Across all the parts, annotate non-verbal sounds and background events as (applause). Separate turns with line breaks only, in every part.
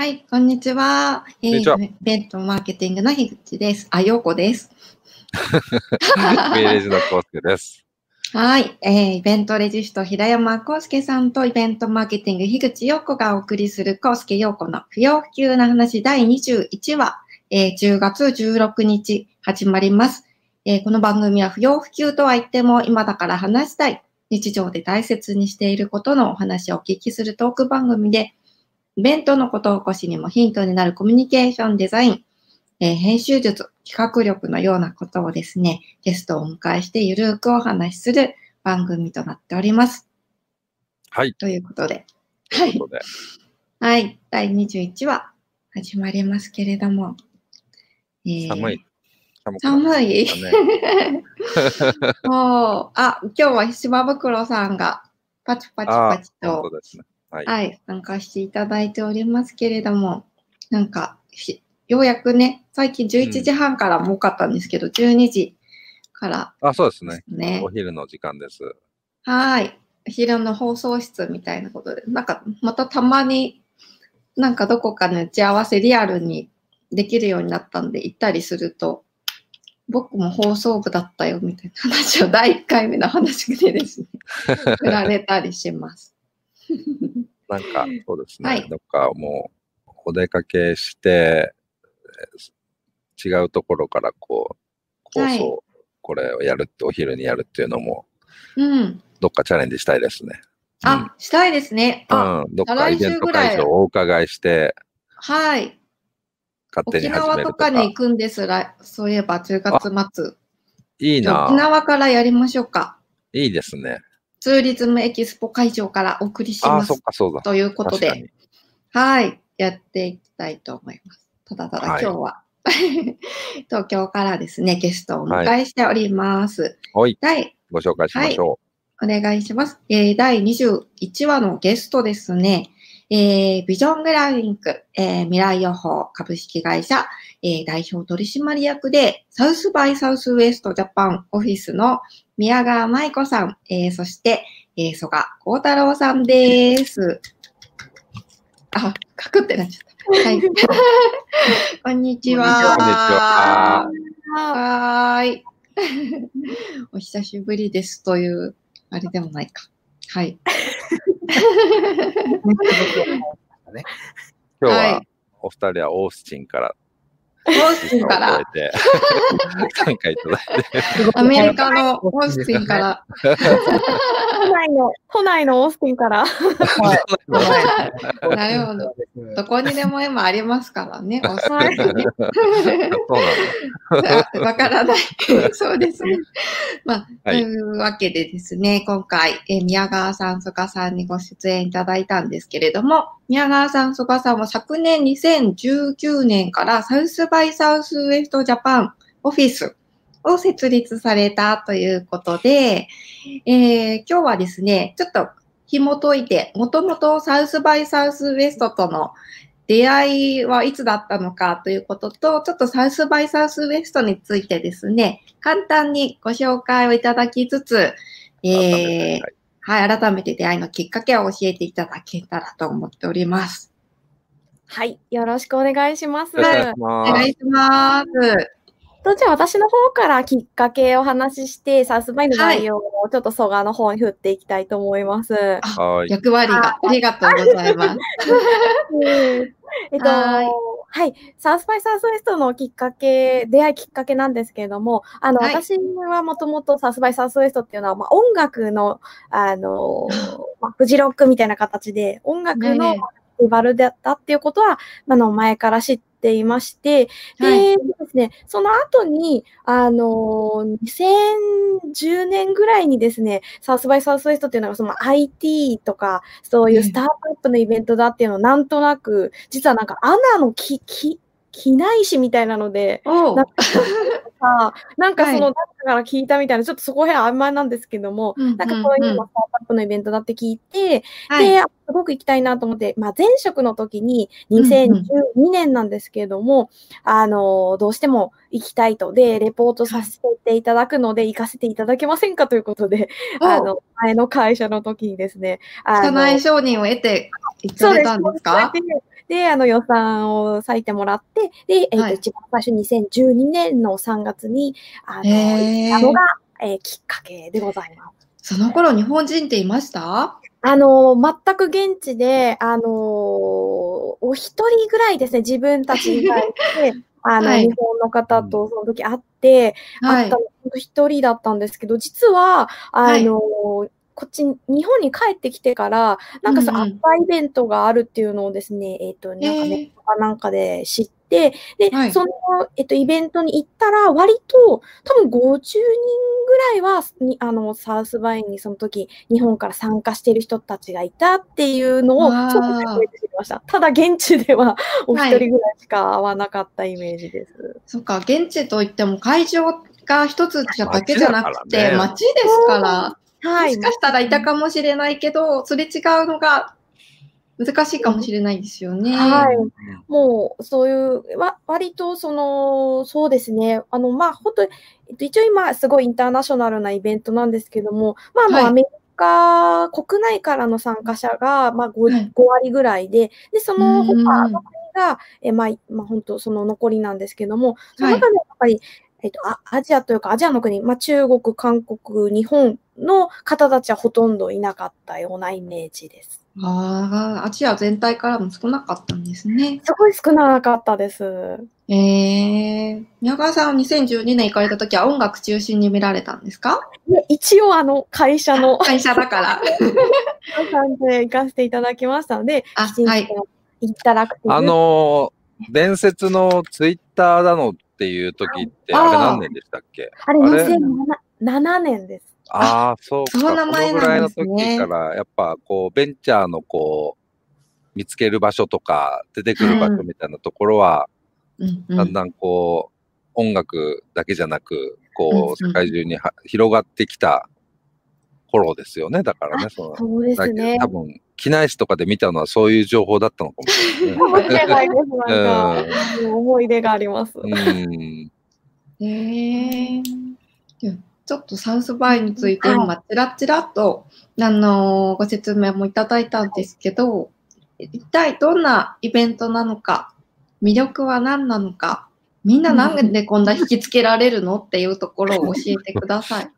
はい、こんにちは。えー、イベントマーケティングの樋口です。あ、ようこです。
メーレージのコースケです。
はい、えー、イベントレジスト平山康介さんとイベントマーケティング樋口陽子がお送りする康介陽子の不要不急な話第21話、えー、10月16日始まります、えーこの番組は不要不急とは言っても今だから話したい日常で大切にしていることのお話をお聞きするトーク番組でイベントのことを起こしにもヒントになるコミュニケーションデザイン、えー編集術、企画力のようなことをですね、ゲストをお迎えしてゆるーくお話しする番組となっております。
はい。
ということで、
と
はいはい、第21話始まりますけれども、えー
寒い。寒
い。(laughs) もう、あ、今日は島袋さんがパチパチ
あ
パチと
当ですね。はい。
はい、参加していただいておりますけれども、なんか、ひようやくね、最近11時半からも多かったんですけど、12時から
あ、そうですね。
ですね
お。昼の時間です。
はい。お昼の放送室みたいなことで、なんか、またたまに、なんかどこかの打ち合わせリアルにできるようになったんで行ったりすると、僕も放送部だったよみたいな話を第1回目の話でですね、(laughs) 振られたりします。(laughs)
なんか、そうですね。
はい
どっかもう、お出かけして、えー違うところからこう、放送、
はい
これをやるって、お昼にやるっていうのも、
うん。
どっかチャレンジしたいですね。
あ、したいですね。
うん、
あ、
うん、どっかイベント
週ぐらい
会場をお伺いして、
はい。沖
勝手に始
縄
とか。
に行くんですら、そういえば10月末。
いいな
沖縄からやりましょうか。
いいですね。
ツーリズムエキスポ会場からお送りします。
そっか、そうだ。
ということで、はい、やっていきたいと思います。ただただ
はい
今日は、(laughs) 東京からですね、ゲストをお迎えしております。
はい、
第、
ご紹介しましょ
お願いします。えー第21話のゲストですね、えービジョングラフィック、えー未来予報株式会社、えー代表取締役で、サウスバイサウスウエストジャパンオフィスの宮川舞子さん、えーそして、えー、曽我幸太郎さんです。あ、カクってなっちゃった。はい。(laughs) こんにちは。
こんにちは
はーい。(laughs) お久しぶりですという、あれでもないか。はい。
う。今日
は
はいお二人はオースチンから
オースティンから、
参加いただいて、
アメリカのオースティンから、
都内の、都内のオースティンから。
なるほど。どこにでも今ありますからね、オースティンはね。
そうなんだ。
あ (laughs) わからない。そうですね。(laughs) まあ、
はい。
というわけでですね、今回、えー宮川さん、曽我さんにご出演いただいたんですけれども、宮川さん、曽我さんは昨年2019年からサウスバイサウスウエストジャパンオフィスを設立されたということで、えー今日はですね、ちょっと紐解いて、もともとサウスバイサウスウエストとの出会いはいつだったのかということと、ちょっとサウスバイサウスウエストについてですね、簡単にご紹介をいただきつつ、えー
はい
はい、改めて出会いのきっかけを教えていただけたらと思っております。
はい。よろしくお願いします。
よろしくお願いし
お
ます。
とじゃあ私の方からきっかけをお話しして、サウスバイの内容をちょっと蘇我の方に振っていきたいと思います。
はい。
役割がありがとうございます。(laughs)
えっと、
は
はいい。サウスバイサウスウエストのきっかけ、出会いきっかけなんですけれども、あの、
はい
私はもともとサウスバイサウスウエストっていうのは、まあ、音楽の、あの、(laughs) まあ、フジロックみたいな形で、音楽のフェスティバルだったっていうことは、あの、前から知っていまして、で、
はい
ですね、その後に、あの、2010年ぐらいにですね、サウスバイサウスウエストっていうのが、その IT とか、そういうスタートアップのイベントだっていうのをなんとなく、実はなんかアナのき、き、機内誌みたいなので、なんかか、なんか (laughs) その、
はい
誰かから聞いたみたいな、ちょっとそこへん曖昧なんですけども、
うん
なんか
うん。
こういうのスタートアップのイベントだって聞いて、
はい。
で、あすごく行きたいなと思って、まあ、前職の時に
んうん。
2012年なんですけれども、あの、どうしても行きたいと、で、レポートさせていただくので、行かせていただけませんかということで、あ
お
の、前の会社の時にですね、あ
社
の
内承認を得て行
そうです
か？れたんです。か
でで、あの予算を割いてもらって、で、えっ、と、
はい。
一番最初2012年の3月に、あの、行ったのが、えーきっかけでございます。
その頃日本人っていました？
あの、全く現地で、あの、お一人ぐらいですね、自分たち以外で、(laughs) あの、
はい。
日本の方とその時会って、
はい。
会った。の一人だったんですけど、実は、あの、こっち、日本に帰ってきてから、なんかその
うんうん。
アッパーイベントがあるっていうのをですね、えっ、と、なんか
えー
ネットかなんかで知って、で、
はい。
その、えっと、イベントに行ったら、割と、多分50人ぐらいは、にあの、サウスバインにその時、日本から参加している人たちがいたっていうのを、
わー。
そう初めて知りました。ただ、現地ではお一人ぐらいしか会わなかったイメージです。
そっか、現地といっても会場が一つだけじゃなくて、
街
ですから、
はい。
もしかしたらいたかもしれないけど、すれ違うのが難しいかもしれないですよね。
はい
うん
もう、そういう、わ、割と、その、そうですね。あの、まあ、本当一応今、すごいインターナショナルなイベントなんですけども、まあ、あの、
はい
アメリカ、国内からの参加者が、まあ5、
はい
5割ぐらいで、で、その他
うん
の国が、え、まあ、まあ、本当その残りなんですけども、その中でやっぱり、えっと、あアジアというか、アジアの国、まあ、中国、韓国、日本の方たちはほとんどいなかったようなイメージです。
ああ、アジア全体からも少なかったんですね。
すごい少なかったです。
ええ宮川さんは2012年行かれた時は音楽中心に見られたんですか？
で一応、あの、会社の、
会社だから。
感じで行かせていただきましたので、
あ
きちんと
はい
インタラクティブ。
あのー、伝説のツイッターだのっていう時って、
あ
れ何年でしたっけ？
あれ
あれ
？2007年です。
ああ、そうか。
その名前
このぐらいの
なんですね
時から、やっぱこう、ベンチャーのこう、見つける場所とか、出てくる場所みたいなところは、だんだんこう、音楽だけじゃなく、こ
う、
世界中には広がってきた頃ですよね。だからね、その、
そうですね。
多分、機内誌とかで見たのはそういう情報だったのかもしれな
い (laughs) 思い出があります。
えちょっとサウスバイについて
はい
今、ちらちらっと、あのご説明もいただいたんですけど、一体どんなイベントなのか、魅力は何なのか、みんななんでこんな引きつけられるのっていうところを教えてください。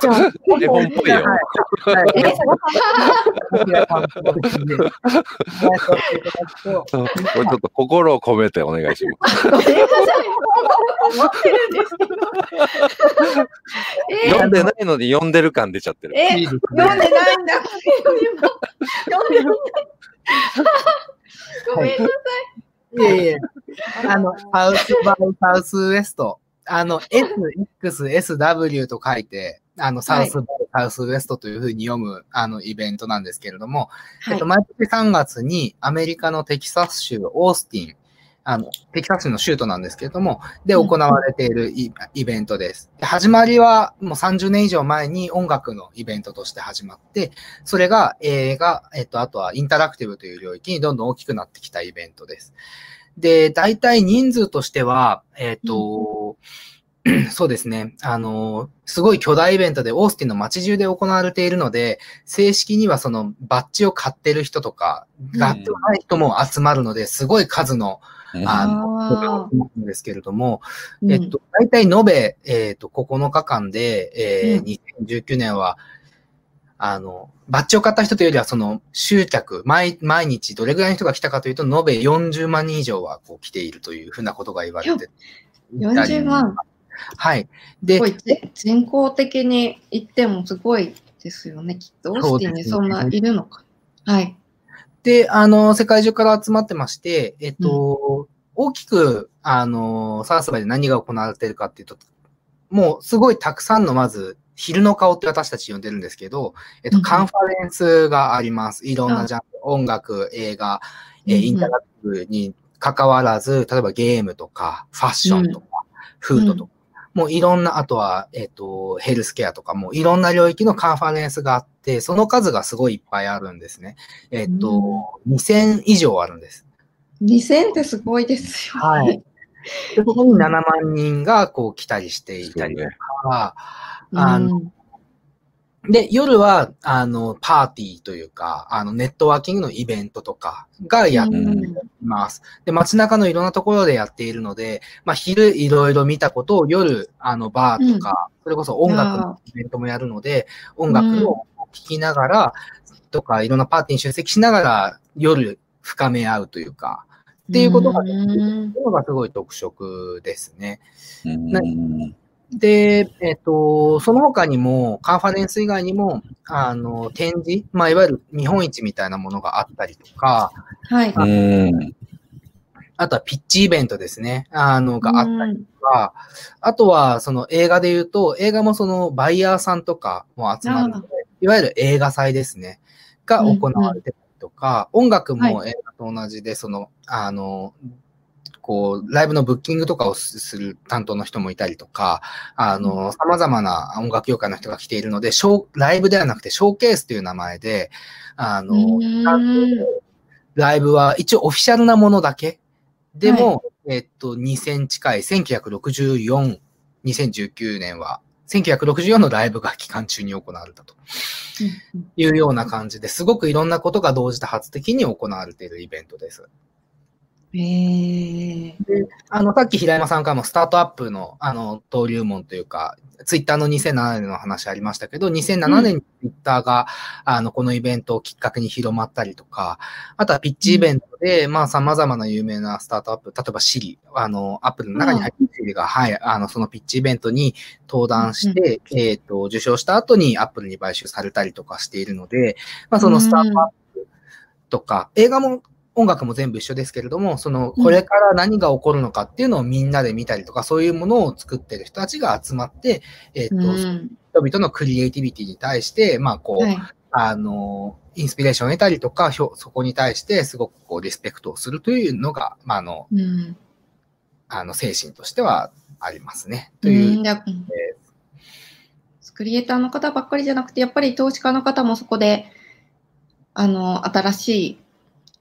じゃあ、
絵本っぽいよ。
はい。
え
僕が担当ですんで、お願い。させてい。ただくと、
これちょっと心を込めてお願い。します。読んでない。のに読んでる感出ちゃってる。
え
い。い。です
読ん。でない。んだ。読んでない。ごめんなさ
い。えい。え、あの、サウスバイサウスウエスト、あの、S、X、S、W と書いて、あの、サウスバイサウスウエストというふうに読む、あの、イベントなんですけれども、
い。
えっと、毎年3月にアメリカのテキサス州オースティン、あの、テキサス州の州都なんですけれども、で
うん
行われているイイベントです。で始まりはもう30年以上前に音楽のイベントとして始まって、それが映画、えっと、あとはインタラクティブという領域にどんどん大きくなってきたイベントです。で、大体人数としては、えっと、そうですね。あの、すごい巨大イベントでオースティンの街中で行われているので、正式にはそのバッジを買ってる人とか、
うん。
買ってない人も集まるので、すごい数の、あの、んですけれども、
ー
えっと、大体延べ、えっと、9日間で、え
うん。
ー2019年は、あの、バッジを買った人というよりは、その、集客、毎、毎日どれぐらいの人が来たかというと、延べ40万人以上はこう来ているというふうなことが言われていたり
40万。
はい。で、
すごいぜ全校的に言ってもすごいですよね。きっとオースティンにそんないるのか。はい。
で、あの、世界中から集まってまして、えっと、大きく、あの、サウスバイで何が行われているかっていうと、もうすごいたくさんの、まず、昼の顔って私たち呼んでるんですけど、えっと、
うん
カンファレンスがあります。いろんなジャンル、音楽、映画、えインタラクティブに関わらず、例えばゲームとか、ファッションとか、フードとか、もういろんな、あとは、えっ、と、ヘルスケアとか、もういろんな領域のカンファレンスがあって、その数がすごいいっぱいあるんですね。えっ、と、2000以上あるんです。
2000ってすごいですよ、ね。
はい。で、そこに7万人がこう来たりしていたりとか、あの、
うん。
で、夜は、あの、パーティーというか、あの、ネットワーキングのイベントとかがやって
うん
います。で、街中のいろんなところでやっているので、まあ、昼いろいろ見たことを夜、あの、バーとか、それこそ音楽のイベントもやるので、音楽を聴きながら、とか、いろんなパーティーに出席しながら、夜深め合うというか、っていうことができるのがすごい特色ですね。
うん
で、えっ、と、その他にも、カンファレンス以外にも、あの、展示、まあ、いわゆる見本市みたいなものがあったりとか、
はい。
うん。
あとはピッチイベントですね、あの、があったり
うん。
とか、あとは、その映画で言うと、映画もそのバイヤーさんとかも集まるので、いわゆる映画祭ですね、が行われてたりとか、音楽も映画と同じで、その、あの、こう、ライブのブッキングとかをする担当の人もいたりとか、あの、様々な音楽業界の人が来ているので、ショー、ライブではなくてショーケースという名前で、あの、
うん。
ライブは一応オフィシャルなものだけ。でも、えっと、2000近い、1964、2019年は、1964のライブが期間中に行われたと。いうような感じですごくいろんなことが同時多発的に行われているイベントです。
へー。
あの、さっき平山さんからもスタートアップの、あの、登竜門というか、ツイッターの2007年の話ありましたけど、2007年にツイッターが、あの、このイベントをきっかけに広まったりとか、あとはピッチイベントで、まあ、様々な有名なスタートアップ、例えばシリ、あの、アップルの中に入っているシリが、はい、あの、そのピッチイベントに登壇して、えっ、と、受賞した後にアップルに買収されたりとかしているので、まあ、そのスタートアップとか、映画も音楽も全部一緒ですけれども、その、これから何が起こるのかっていうのをみんなで見たりとか、そういうものを作ってる人たちが集まって、えっ、と、
うん
人々のクリエイティビティに対して、まあ、こう、
はい
あの、インスピレーションを得たりとか、そこに対してすごくこう、リスペクトをするというのが、まあ、あの、
うん
あの、精神としてはありますね。という。
クリエイターの方ばっかりじゃなくて、やっぱり投資家の方もそこで、あの、新しい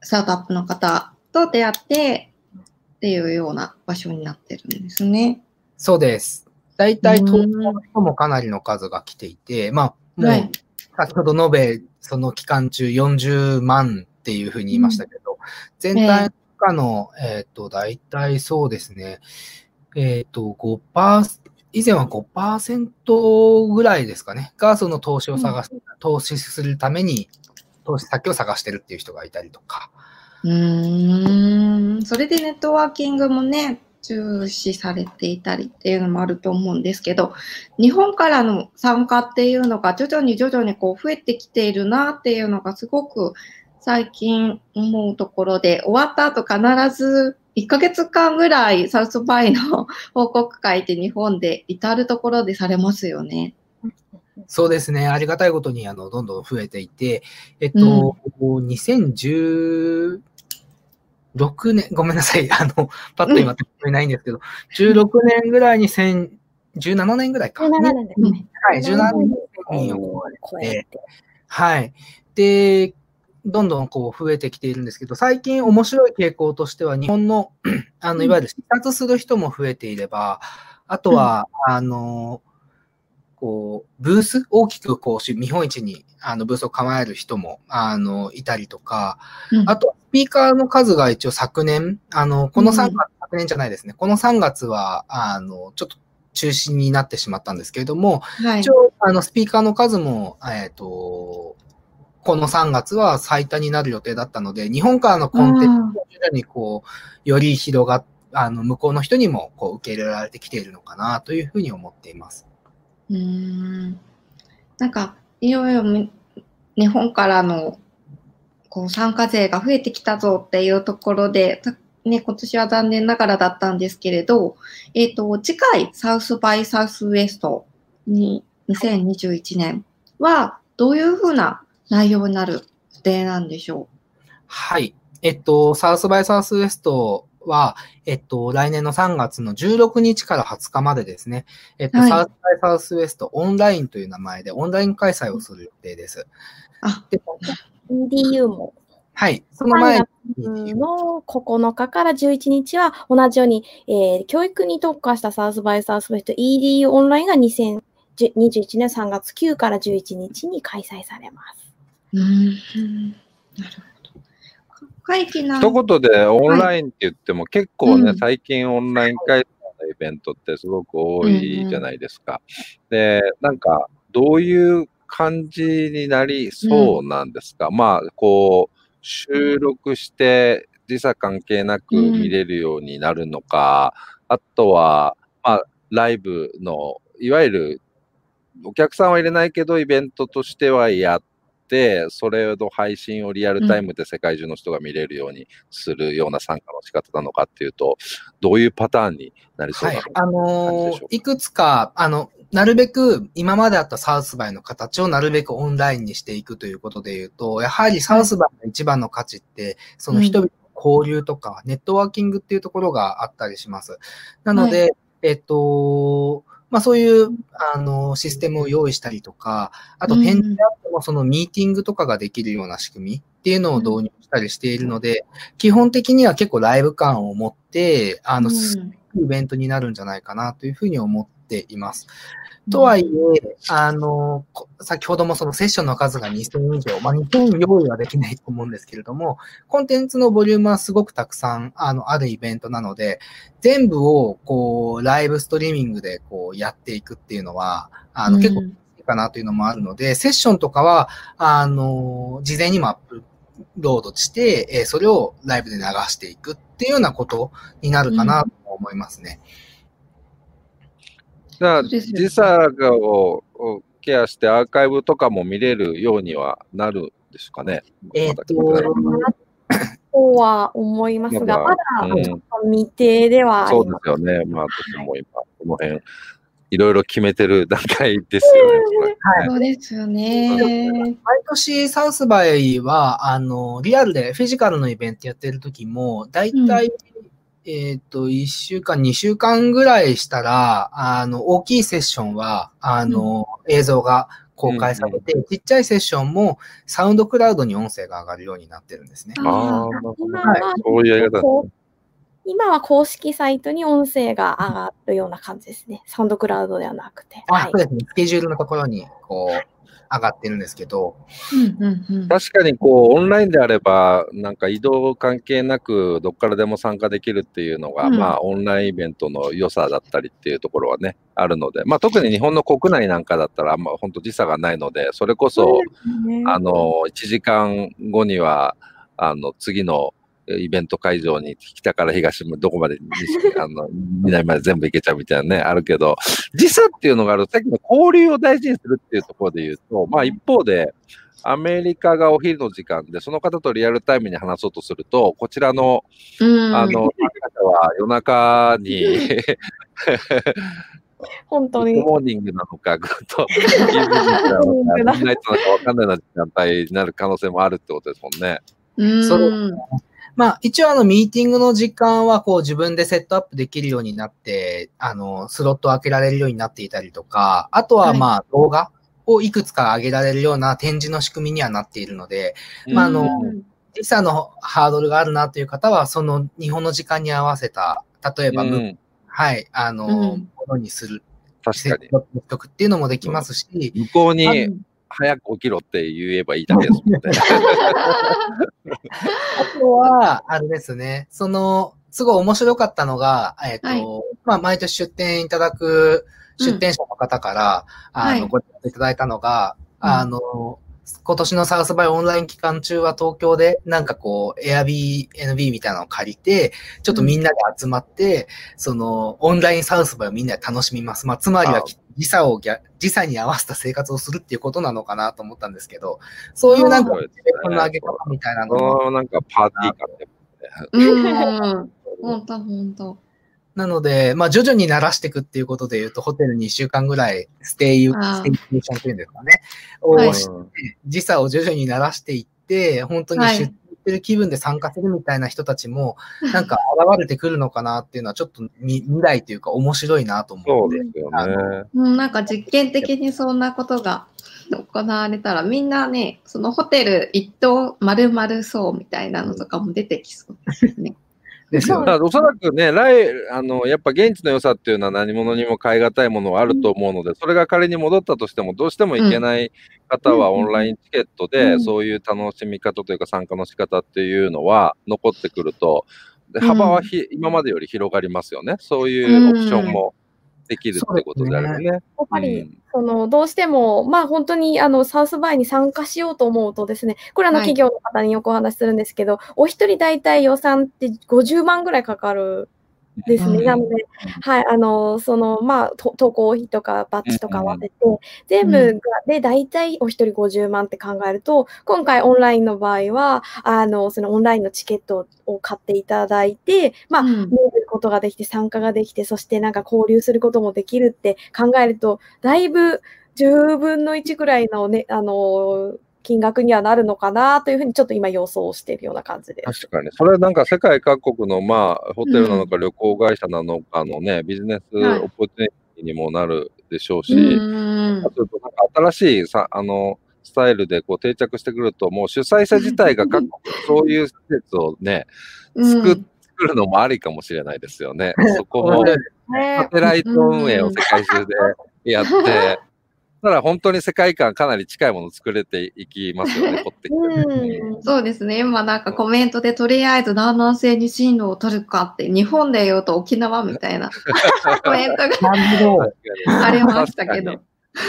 スタートアップの方と出会ってっていうような場所になってるんですね。
そうです。大体、
うん。
東京の人もかなりの数が来ていて、まあ、もう、
はい。
先ほど述べ、その期間中40万っていうふうに言いましたけど、全体の中の、えっ、と、大体そうですね、えっ、と、5%、以前は5%ぐらいですかね、がその投資を探し、投資するために、投資先を探してるっていう人がいたりとか。
うーん。それでネットワーキングもね、重視されていたりっていうのもあると思うんですけど、日本からの参加っていうのが徐々に徐々にこう増えてきているなっていうのがすごく最近思うところで、終わった後必ず1ヶ月間ぐらいサウスバイの報告会って日本で至るところでされますよね。
そうですね。ありがたいことに、あの、どんどん増えていて、えっと、2016年、ごめんなさい。(laughs) あの、パッと今、聞えないんですけど、16年ぐらいに1000 17年ぐらいか。
17年ですね。
はい、17年に
を超えて。
はい。で、どんどんこう増えてきているんですけど、最近面白い傾向としては、日本の、(clears throat) あの、いわゆる視察する人も増えていれば、あとは、あの、こう、ブース、大きくこう、し見本市に、あの、ブースを構える人も、あの、いたりとか、
うん
あと、スピーカーの数が一応昨年、あの、この3月、
うん
昨年じゃないですね、この3月は、あの、ちょっと中止になってしまったんですけれども、
はい
一。応、あの、スピーカーの数も、えっ、と、この3月は最多になる予定だったので、日本からのコンテンツが徐々にこう、より広がっあの、向こうの人にもこう受け入れられてきているのかなというふうに思っています。
うんなんか、いろいろみ日本からのこう参加税が増えてきたぞっていうところで、ね、今年は残念ながらだったんですけれど、えっ、と、次回、サウスバイサウスウエストに2021年は、どういうふうな内容になる予定なんでしょう？
はい。えっと、サウスバイサウスウエストは、えっと、来年の3月の16日から20日までですね、えっと、
はい
サウスバイサウスウエストオンラインという名前でオンライン開催をする予定です。
あ、
で
EDU も。
はい。その前
3
に、
月の9日から11日は同じように、えー教育に特化したサウスバイサウスウェスト EDU オンラインが2021年3月9から11日に開催されます。
うん。なるほど。会期な
一言でオンラインって言っても、結構ね、
うん。
最近オンライン開催のイベントってすごく多いじゃないですか。で、なんか、どういう感じになりそうなんですか、まあ、こう、収録して時差関係なく見れるようになるのか、あとは、まあ、ライブの、いわゆる、お客さんは入れないけど、イベントとしてはやって、それの配信をリアルタイムで世界中の人が見れるようにするような参加の仕方なのかっていうと、どういうパターンになりそう
はい
なの。か。
あの
感じでしょうか？
いくつか、あの、なるべく今まであったサウスバイの形をなるべくオンラインにしていくということで言うと、やはりサウスバイの一番の価値って、その人々の交流とか、ネットワーキングっていうところがあったりします。なので、えっと、まあそういう、あの、システムを用意したりとか、あと
うん。
展示であってもそのミーティングとかができるような仕組みっていうのを導入したりしているので、基本的には結構ライブ感を持って、あの、
うん。
イベントになるんじゃないかなというふうに思っています。とはいえ、あの、こ先ほどもそのセッションの数が2000以上、まあ、2000用意はできないと思うんですけれども、コンテンツのボリュームはすごくたくさん、あの、あるイベントなので、全部を、こう、ライブストリーミングで、こう、やっていくっていうのは、あの、結構いいかなというのもあるので、セッションとかは、あの、事前にもアップロードして、えーそれをライブで流していくっていうようなことになるかなと思いますね。
じゃあ、時差ををケアしてアーカイブとかも見れるようにはなるんですかね。
えーっと
とは思いますが、
ま
ま
だ
だ
うん
未定ではあ
そうで
す。
すよね。まあ、私も今、この辺、いろいろ決めてる段階ですよね。
はい
そうですよね。
毎年サウスバイは、あの、リアルでフィジカルのイベントやってる時も、だいたい、えっ、と、1週間、2週間ぐらいしたら、あの、大きいセッションは、あの、映像が公開されて、ちっちゃいセッションもサウンドクラウドに音声が上がるようになってるんですね。
あ
ああ、
今
は
は、
そういうやり方
こう今は公式サイトに音声が上がるような感じですね。サウンドクラウドではなくて。はい
あそう。ですね。スケジュールのところに、こう、上がってるんですけど、
うんうんうん。
確かにこう、オンラインであれば、なんか移動関係なく、どっからでも参加できるっていうのが、
うん。
まあ、オンラインイベントの良さだったりっていうところはね、あるので、まあ、特に日本の国内なんかだったら、まあ、本当時差がないので、それこそ、あの、1時間後には、あの、次のイベント会場に北から東もどこまで、西 (laughs) あの、南まで全部行けちゃうみたいなね、あるけど、時差っていうのがあると、さっきの交流を大事にするっていうところで言うと、まあ一方で、アメリカがお昼の時間で、その方とリアルタイムに話そうとすると、こちらの、
うん
あの、参加者は夜中に、(laughs)
本当に。
モーニングなのか、グッドイブニングなのか、トなのかわかんないような時間帯になる可能性もあるってことですもんね。
うん
そうまあ、一応あの、ミーティングの時間は、こう、自分でセットアップできるようになって、あの、スロットを開けられるようになっていたりとか、あとはまあ、動画をいくつか上げられるような展示の仕組みにはなっているので、まああの
うん
時差のハードルがあるなという方は、その日本の時間に合わせた、例えば、
うん。
はい、あの、
うん。
ものにする、
確かに。
っていうのもできますし、
向こうに
あ
早く起きろって言えばいいだけですもんね。(laughs)
あとは、あれですね、その、すごい面白かったのが、えっ、と、
はい。
まあ、毎年出展いただく出展者の方から、あの、
はい。
ご連絡いただいたのが、
うん。
あの、今年のサウスバイオンライン期間中は東京で、なんかこう、Airbnb みたいなのを借りて、ちょっとみんなで集まって、その、オンライン South by をみんなで楽しみます。まあ、つまりは
あ
時差を逆、時差に合わせた生活をするっていうことなのかなと思ったんですけど、そういうなんか、
そうですね
イベントの上げ方みたいなのも
なんかパーティー感で。
うん。ほんとほんと。
なので、まあ、徐々に慣らしていくっていうことで言うと、ホテルに1週間ぐらいステイ、 staycation っていうんですかね。を
はい
して時差を徐々に慣らしていって、本当に
はい
出ってる気分で参加するみたいな人たちも、(laughs) なんか現れてくるのかなっていうのは、ちょっと未未来というか面白いなと思って。
そうですよ
あ
ね。
うん、なんか実験的にそんなことが行われたら、みんなね、そのホテル一棟丸々そうみたいなのとかも出てきそうですよね。
ですよね。
おそらくね、来、あの、やっぱ現地の良さっていうのは何者にも代え難いものはあると思うので、それが仮に戻ったとしても、どうしても行けない方は
うん
オンラインチケット
う
で、
ん
そういう楽しみ方というか参加の仕方っていうのは残ってくると、で幅はひ、今までより広がりますよね。そういうオプションもできるってことであればね。
やっぱり、
うん。
その、どうしても、まあ本当に、あの、サウスバイに参加しようと思うとですね、これあの、
はい。
企業の方によくお話しするんですけど、お一人大体予算って50万ぐらいかかるんですね。
うん。
なので、はい、あの、その、まあ、と渡航費とかバッジとか合わせて、全部が、で、大体お一人50万って考えると、今回オンラインの場合は、あの、そのオンラインのチケットを買っていただいて、まあ、
うん。
見ることができて、参加ができて、そしてなんか交流することもできるって考えると、だいぶ10分の1ぐらいのね、あの、金額にはなるのかなというふうにちょっと今予想しているような感じです。
確かに。それはなんか世界各国の、まあ、ホテルなのか旅行会社なのかのね、ビジネス
はい
オポチュニティにもなるでしょうし、
うん
あと新しいさ、あの、スタイルでこう定着してくると、もう主催者自体が各国、そういう施設をね、作っ作るのもありかもしれないですよね。そこも、
ね
サテライト運営を世界中でやって、ただ本当に世界観かなり近いものを作れていきますよね、(laughs) こってきて。
うん
そうですね。今なんかコメントでとりあえず南南西に進路を取るかって、日本で言うと沖縄みたいな (laughs) コメントがありましたけど。そ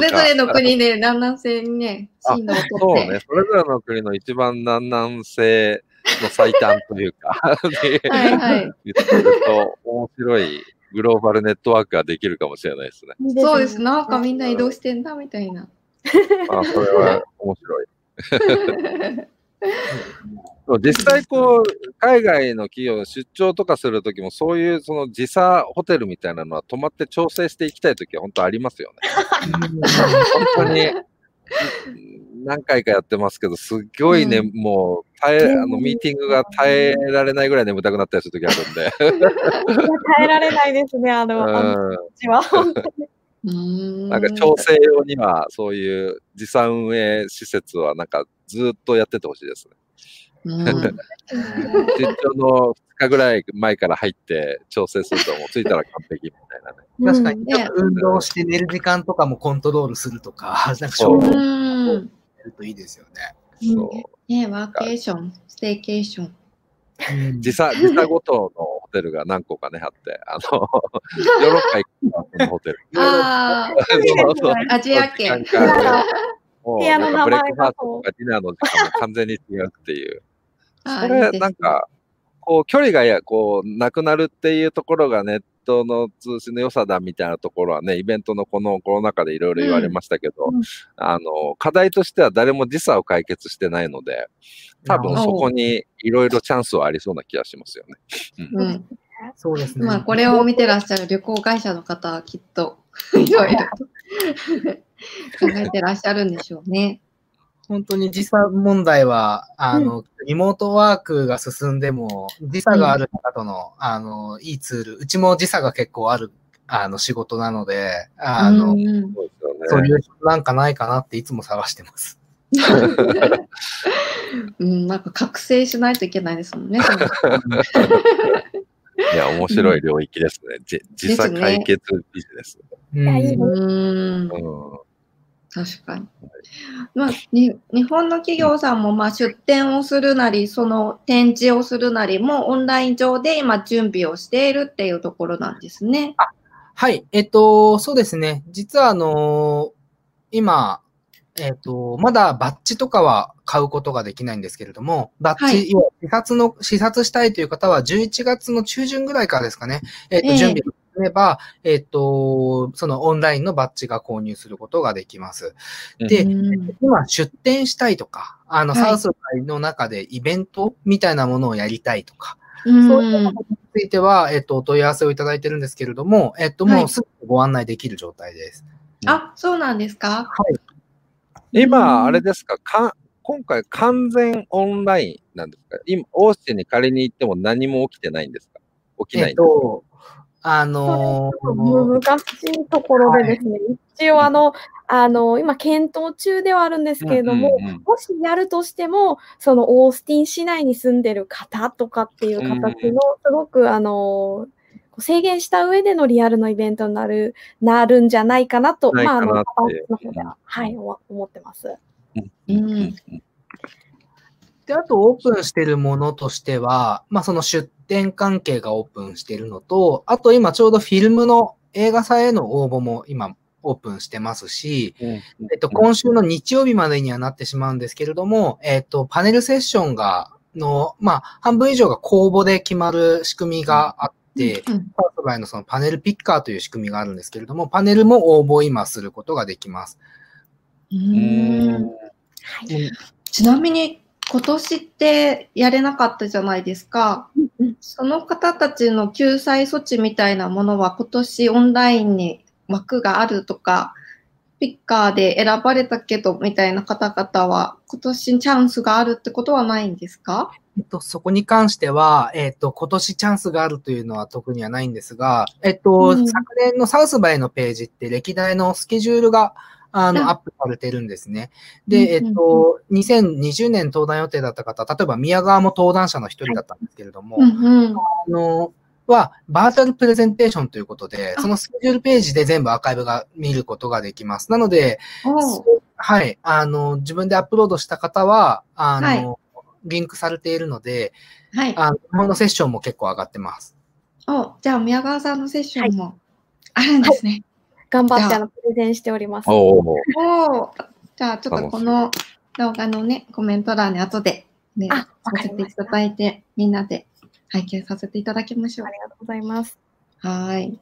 れぞれの国で南南西にね、進路を
そう
取って。
ね、それぞれの国の一番南南西の最短というか、
はいはい。(laughs)
言ってると面白いグローバルネットワークができるかもしれないですね。
そうです。なんかみんな移動してんだみたいな。
あそれは面白い。実際こう、海外の企業出張とかするときも、そういうその時差ホテルみたいなのは泊まって調整していきたいときは本当ありますよね。(laughs) 本当に、何回かやってますけど、すっごいね、
う
もう耐え、あの、ミーティングが耐えられないぐらい眠たくなったりするときあるんで。
耐えられないですね、あの、あちは。本当に
ん
なんか調整用には、そういう時差運営施設は、なんかずっとやっててほしいですね。
うん (laughs)
出張の2日ぐらい前から入って調整すると、もう着いたら完璧みたいなね。
確かに、
ね
運動して寝る時間とかもコントロールするとか、なんか
そう
るといいですよね。
そう
ねワーケーション、ステーケーション。
時差、時差ごとのホテルが何個かね、あって、あの、(laughs) ヨーロッパ行くホテル。
あ
そうそう
あ、(laughs) アジア圏。
部屋の
なんかブレッ
名前が
クファーストとかディナーの時間も完全に違うっていう。
あ
それ、なん、か、こう、距離がや、こう、なくなるっていうところがネットの通信の良さだみたいなところはね、イベントのこのコロナ禍でいろいろ言われましたけど、
うん
あの、課題としては誰も時差を解決してないので、多分そこにいろいろチャンスはありそうな気がしますよね。
いいですうん。
そうですね。
まあ、これを見てらっしゃる旅行会社の方はきっと、いろいろと (laughs) 考えてらっしゃるんでしょうね。
本当に時差問題は、あの、リモートワークが進んでも、時差がある方との、あの、いいツール、うちも時差が結構ある、あの、仕事なので、あの、
うん
そうですよね。
そういうなんかないかなっていつも探してます。(laughs)
うん、なんか覚醒しないといけないですもんね。その (laughs)
いや、面白い領域ですね。じ時差解決ビジネス。
うん
やいいね
うん
うん
確かに。まあ、に日本の企業さんもまあ出展をするなり、その展示をするなりもオンライン上で今準備をしているっていうところなんですね。
はい。えっと、そうですね。実は、あの今、えっと、まだバッジとかは買うことができないんですけれども、バッジ、
はい
要は視察の、視察したいという方は11月の中旬ぐらいからですかね。えっと、
ええ
準備をすれば、えっと、そのオンラインのバッジが購入することができます。で、
うん。
今出店したいとか、あの、
はい。
サウス会の中でイベントみたいなものをやりたいとか、
うん。
そういうことについては、えっと、お問い合わせをいただいてるんですけれども、えっと、
はい。
もうすぐご案内できる状態です。
あ、そうなんですか？
はい。
今、あれですか？か、今回完全オンラインなんですか？今、オースティンに仮に行っても何も起きてないんですか？起きない
えっ
んですか、
と、あのー
難しいところでですね、一応あの、あの、今検討中ではあるんですけれども、
うんうんうん。
もしやるとしても、そのオースティン市内に住んでる方とかっていう形の、すごくあの、制限した上でのリアルのイベントになる、なるんじゃないかなと、
ない
まあ、あの、の方では、はい、思思ってます。
うん
で、あとオープンしてるものとしては、まあその出展関係がオープンしてるのと、あと今ちょうどフィルムの映画祭への応募も今オープンしてますし、
うん
えっと、今週の日曜日までにはなってしまうんですけれども、えっと、パネルセッションが、の、まあ、半分以上が公募で決まる仕組みがあって、
うん
パートバイのそのパネルピッカーという仕組みがあるんですけれども、パネルも応募を今することができます。
う
うん
ん
はい。
ちなみに今年ってやれなかったじゃないですか。
うん
その方たちの救済措置みたいなものは今年オンラインに枠があるとか、ピッカーで選ばれたけどみたいな方々は今年チャンスがあるってことはないんですか？
えっと、そこに関しては、えっと、今年チャンスがあるというのは特にはないんですが、えっと、
うん。
昨年のサウスバイのページって歴代のスケジュールが、あ
うん
の、アップされてるんですね。で、え
うん
っと、2020年登壇予定だった方、例えば宮川も登壇者の一人だったんですけれども。あの、は、バーチャルプレゼンテーションということで、
あ
そのスケジュールページで全部アーカイブが見ることができます。なので、はい。あの、自分でアップロードした方は、あの、
はい
リンクされているので、
はい。
あの、日本のセッションも結構上がってます。
おじゃあ宮川さんのセッションもあるんですね。
頑張って
あ
あのプレゼンしております。
おー
おおじゃあちょっとこの動画のね、コメント欄に後でね、
あ
させてい
りました
ただいて、みんなで拝見させていただきましょう
あ。りがとうございます。
はい。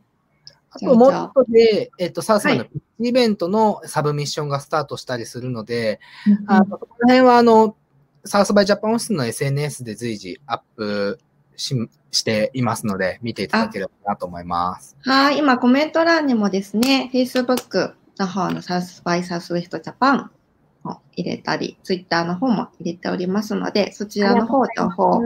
あともう
じゃあじゃあ
一つで、えっと、サウスマンの
は
ピッチイベントのサブミッションがスタートしたりするので、
うん
あのそこら辺は、あの、サウスバイジャパンオフィスの SNS で随時アップししていますので、見ていただければなと思います。
はい。今コメント欄にもですね、Facebook の方のサウスバイサウスウェストジャパンを入れたり、Twitter の方も入れておりますので、そちらの方情報を、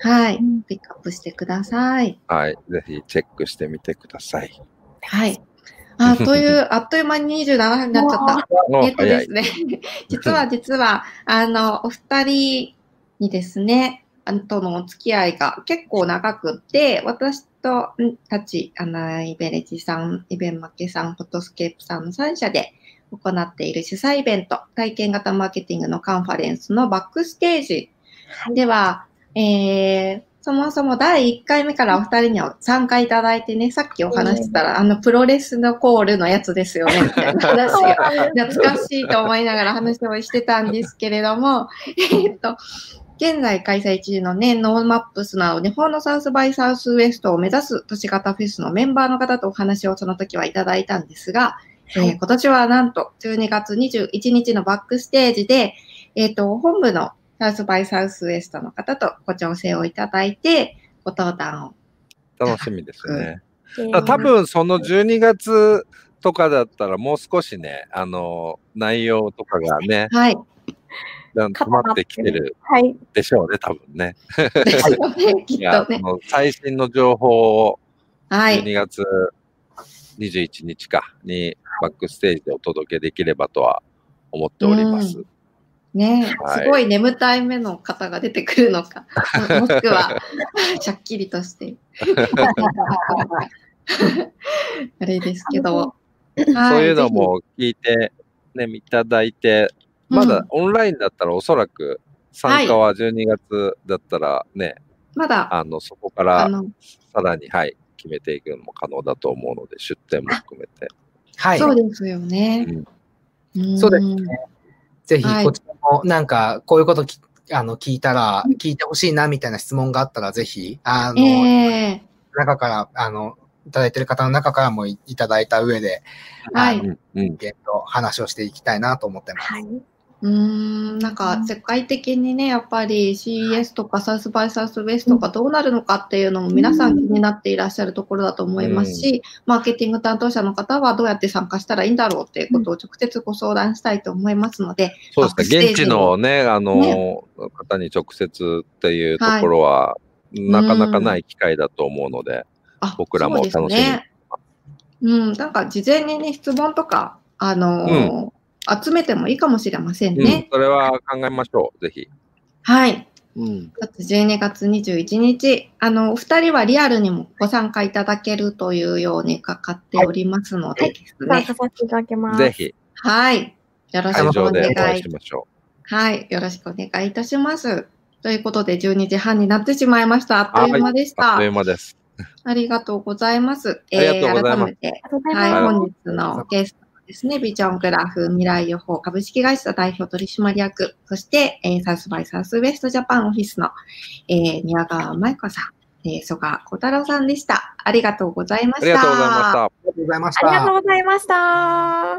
はい、ピックアップしてください。
はい。ぜひチェックしてみてください。
はい。あ、という、(laughs) あっという間に27分になっちゃった。
お
えっとで。すね、(laughs) 実は実は、あの、お二人にですね、とのお付き合いが結構長くって、私とんたち、あの、イベレジさん、イベンマケさん、フォトスケープさんの3社で行っている主催イベント、体験型マーケティングのカンファレンスのバックステージでは、えー、そもそも第1回目からお二人には参加いただいてね、さっきお話ししたら、あの、プロレスのコールのやつですよね、みたいな話が (laughs) 懐かしいと思いながら話をしてたんですけれども、えっと、現在開催中のね、 NoMaps など日本の South by Southwest を目指す都市型フェスのメンバーの方とお話をその時はいただいたんですが、えー今年はなんと12月21日のバックステージで、えっ、と、本部の South by Southwest の方とご調整をいただいて、ご登壇を。
楽しみですね。
えー
だから多分その12月とかだったらもう少しね、あの、内容とかがね、
はい。
だん溜まってきてる
はい。
でしょうね、多分ね。い (laughs)
とね。
最新の情報を
はい。
12月21日かにバックステージでお届けできればとは思っております。
うね
はい
すごい眠たい目の方が出てくるのか、も (laughs) もしくは、しゃっきりとして、(laughs) あれですけど、
そういうのも聞いて、ね、いただいて、まだオンラインだったらおそらく参加は12月だったらね、
まだ、
あの、そこか
あ
ら
の、
さらに、はい、決めていくのも可能だと思うので、出店も含めて。
はい。
そうですよね。ん
そうですね。ぜひ、
はい
こちらも、なんか、こういうこときあの聞いたら、聞いてほしいな、みたいな質問があったら、ぜひ、あの、
ええ
中から、あの、いただいてる方の中からもいいただいた上で、
はい
あの
うん、
話をしていきたいなと思ってます。
はい。
うーん、なんか世界的にね、やっぱり CES とかサウスバイサウスウェストがどうなるのかっていうのも皆さん気になっていらっしゃるところだと思いますし、マーケティング担当者の方はどうやって参加したらいいんだろうっていうことを直接ご相談したいと思いますので、
そうですね。現地のね、あの、方に直接っていうところは、なかなかない機会だと思うので、
あ
僕らも楽しみ
そうね。うん、なんか事前にね、質問とか、あのー集めてもいいかもしれません
うん
ね。
それは考えましょう、ぜひ。
はい。
うん。
あと12月21日、あの、お二人はリアルにもご参加いただけるというようにかかっておりますのでですね。
参加させていただきます。
ぜひ、
はい。よろしくお願い
会いしましょ
はい。よろしくお願いいたします。ということで、12時半になってしまいました。あっという間でし
う。あ
た。
っという間です。
ありがとうございます。
ありがとうございます
改めて、はい。本日のゲスですね、ビジョングラフ未来予報株式会社代表取締役、そして、えーサウスバイサウスウェストジャパンオフィスの、えー宮川舞子さん、えー、曽我小太郎さんでした。ありがとうございました。
ありがとうございました。
ありがとうございまし
ありがとう
た。
ございました。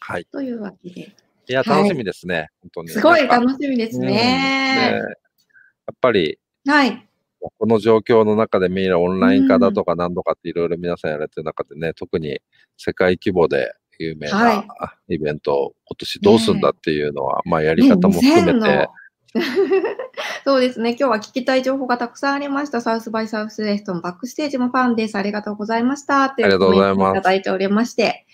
はい。
というわけで、
いや、
はい
楽しみですね。本当に。
すごい楽しみです
うん
ね。
やっぱり、
はい。
この状況の中でみんなオンライン化だとか何とかっていろいろ皆さんやられてる中でね、特に世界規模で有名
はい
なイベントを今年どうすんだっていうのは、まあやり方も含め
ね
て、
2000の (laughs) そうですね。今日は聞きたい情報がたくさんありました。サウスバイサウスウェストのバックステージもファンです。ありがとうございました。
ありがとうございます
いただいておりまして。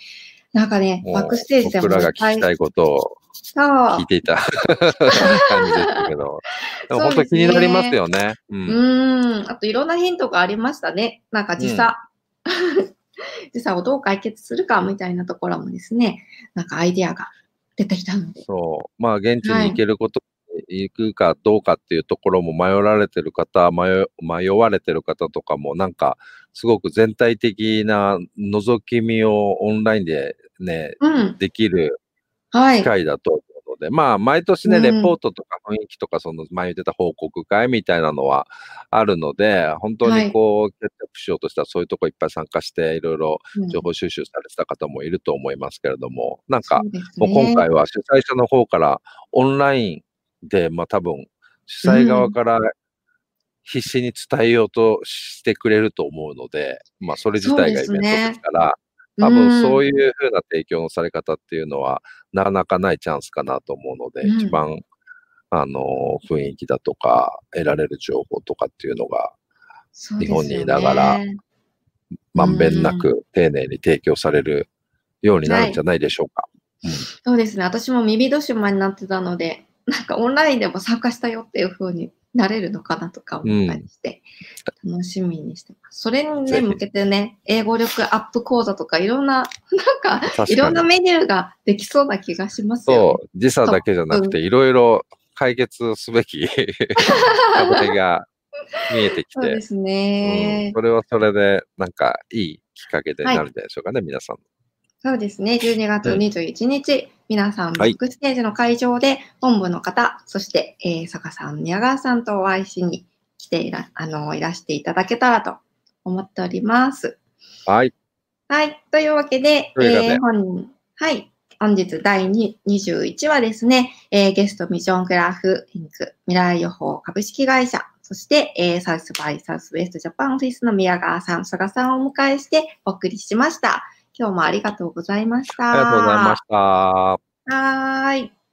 なんかね、バックステージでも
僕らが聞きたいことを聞いていた (laughs) 感じでしたけど、でも本当気になりますよね。う。
うんーん。あといろんなヒントがありましたね。なんか時差。(laughs) 時差をどう解決するかみたいなところもですね、なんかアイディアが出てきたので。
そう。まあ現地に行けること、行くかどうかっていうところも迷られてる方、迷迷われてる方とかもなんかすごく全体的な覗き見をオンラインでね、
うん。
できる
はい
機。会だと思うので、まあ毎年ね、
うん。
レポートとか雰囲気とかその前言ってた報告会みたいなのはあるので、本当にこう、キャッチアップしようとしたらそういうとこいっぱい参加していろいろ
うん。
情報収集されてた方もいると思いますけれども、なんかもう
ね
今回は主催者の方からオンラインで、まあ多分主催側から必死に伝えようとしてくれると思うので、まあそれ自体がイベントですから、多分そう
いう
いう風な提供のされ方っていうのはなかなかないチャンスかなと思うので、
うん。
一番あの雰囲気だとか得られる情報とかっていうのが
ん
日本にいながらまんべんなく丁寧に提供されるようになるんじゃないでしょうか。
そうですね。私も耳戸島になってたので、なんかオンラインでも参加したよっていう風になれるのかなとか思ったりして、楽しみにしてます。それに向けてね、英語力アップ講座とかいろんな、(laughs) なんか、いろんなメニューができそうな気がしますよ
そう、時差だけじゃなくて、いろいろ解決すべき (laughs) 課題が見えてきて、
そうです
うん
ね。
それはそれで、なんかいいきっかけでなるんじゃないでしょうかね、皆さん。
そうですね。12月21日、皆さん、バ
はい
ックステージの会場で、本部の方、そして、えー、坂さん、宮川さんとお会いしに来ていら、あの、いらしていただけたらと思っております。
はい。
はい。
というわけで、
えー本はい。本日第2 21話ですね、えーゲストミジョングラフインク未来予報株式会社、そして、えーサウスバイサウスウェストジャパンオフィスの宮川さん、曽我さんをお迎えしてお送りしました。今日もありがとうございました。
ありがとうございました。
はーい。